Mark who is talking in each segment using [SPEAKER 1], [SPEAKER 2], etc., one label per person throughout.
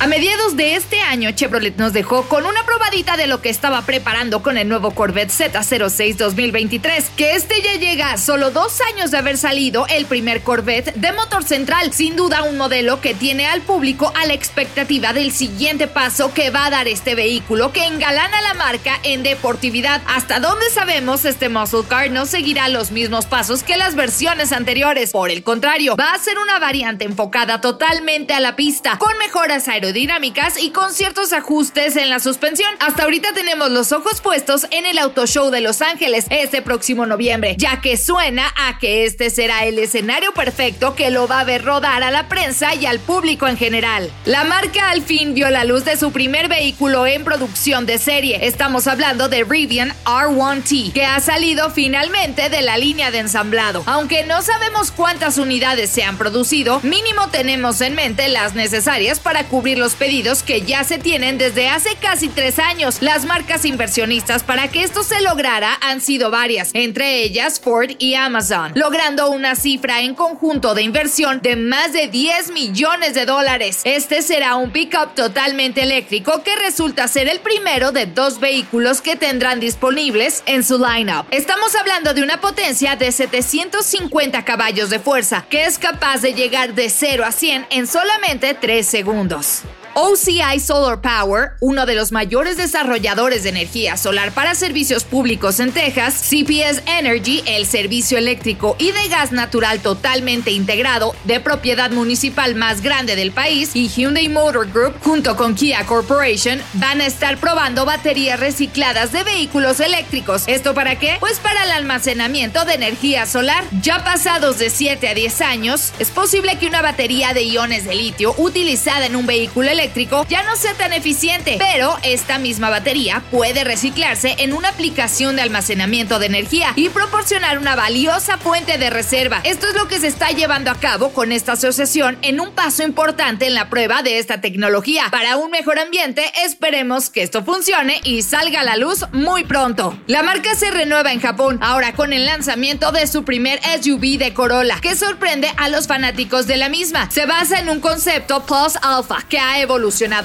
[SPEAKER 1] A mediados de este año, Chevrolet nos dejó con una probadita de lo que estaba preparando con el nuevo Corvette Z06 2023, que este ya llega solo dos años de haber salido el primer Corvette de motor central. Sin duda, un modelo que tiene al público a la expectativa del siguiente paso que va a dar este vehículo que engalana la marca en deportividad. Hasta donde sabemos, este muscle car no seguirá los mismos pasos que las versiones anteriores. Por el contrario, va a ser una variante enfocada totalmente a la pista, con mejoras aerodinámicas dinámicas y con ciertos ajustes en la suspensión. Hasta ahorita tenemos los ojos puestos en el Auto Show de Los Ángeles este próximo noviembre, ya que suena a que este será el escenario perfecto que lo va a ver rodar a la prensa y al público en general. La marca al fin vio la luz de su primer vehículo en producción de serie. Estamos hablando de Rivian R1T, que ha salido finalmente de la línea de ensamblado. Aunque no sabemos cuántas unidades se han producido, mínimo tenemos en mente las necesarias para cubrir los pedidos que ya se tienen desde hace casi tres años. Las marcas inversionistas para que esto se lograra han sido varias, entre ellas Ford y Amazon, logrando una cifra en conjunto de inversión de más de 10 millones de dólares. Este será un pickup totalmente eléctrico que resulta ser el primero de dos vehículos que tendrán disponibles en su lineup. Estamos hablando de una potencia de 750 caballos de fuerza, que es capaz de llegar de 0 a 100 en solamente 3 segundos. OCI Solar Power, uno de los mayores desarrolladores de energía solar para servicios públicos en Texas, CPS Energy, el servicio eléctrico y de gas natural totalmente integrado de propiedad municipal más grande del país, y Hyundai Motor Group, junto con Kia Corporation, van a estar probando baterías recicladas de vehículos eléctricos. ¿Esto para qué? Pues para el almacenamiento de energía solar. Ya pasados de 7 a 10 años, es posible que una batería de iones de litio utilizada en un vehículo eléctrico eléctrico ya no sea tan eficiente, pero esta misma batería puede reciclarse en una aplicación de almacenamiento de energía y proporcionar una valiosa fuente de reserva. Esto es lo que se está llevando a cabo con esta asociación en un paso importante en la prueba de esta tecnología. Para un mejor ambiente, esperemos que esto funcione y salga a la luz muy pronto. La marca se renueva en Japón, ahora con el lanzamiento de su primer SUV de Corolla, que sorprende a los fanáticos de la misma. Se basa en un concepto Plus Alpha que ha evolucionado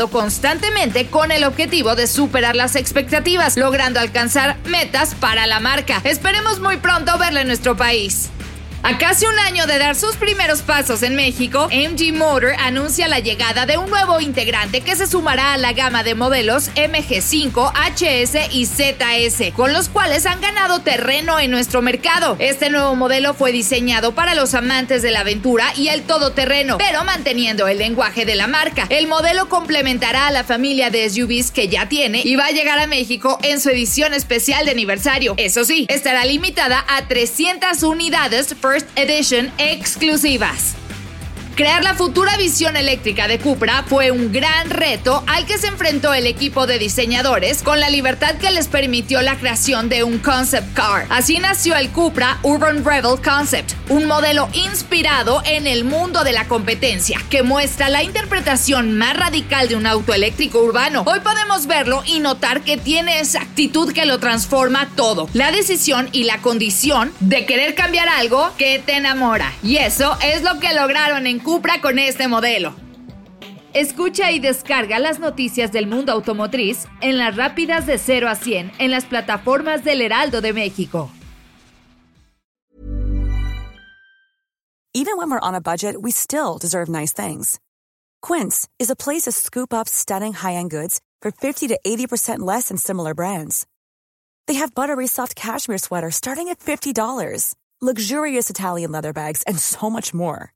[SPEAKER 1] constantemente con el objetivo de superar las expectativas, logrando alcanzar metas para la marca. Esperemos muy pronto verla en nuestro país. A casi un año de dar sus primeros pasos en México, MG Motor anuncia la llegada de un nuevo integrante que se sumará a la gama de modelos MG5, HS y ZS, con los cuales han ganado terreno en nuestro mercado. Este nuevo modelo fue diseñado para los amantes de la aventura y el todoterreno, pero manteniendo el lenguaje de la marca. El modelo complementará a la familia de SUVs que ya tiene y va a llegar a México en su edición especial de aniversario. Eso sí, estará limitada a 300 unidades por Edition exclusivas. Crear la futura visión eléctrica de Cupra fue un gran reto al que se enfrentó el equipo de diseñadores con la libertad que les permitió la creación de un concept car. Así nació el Cupra Urban Rebel Concept, un modelo inspirado en el mundo de la competencia que muestra la interpretación más radical de un auto eléctrico urbano. Hoy podemos verlo y notar que tiene esa actitud que lo transforma todo, la decisión y la condición de querer cambiar algo que te enamora. Y eso es lo que lograron en Cupra con este modelo. Escucha y descarga las noticias del mundo automotriz en las rápidas de 0 a 100 en las plataformas del Heraldo de México.
[SPEAKER 2] Even when we're on a budget, we still deserve nice things. Quince is a place to scoop up stunning high-end goods for 50 to 80% less than similar brands. They have buttery soft cashmere sweaters starting at $50, luxurious Italian leather bags, and so much more.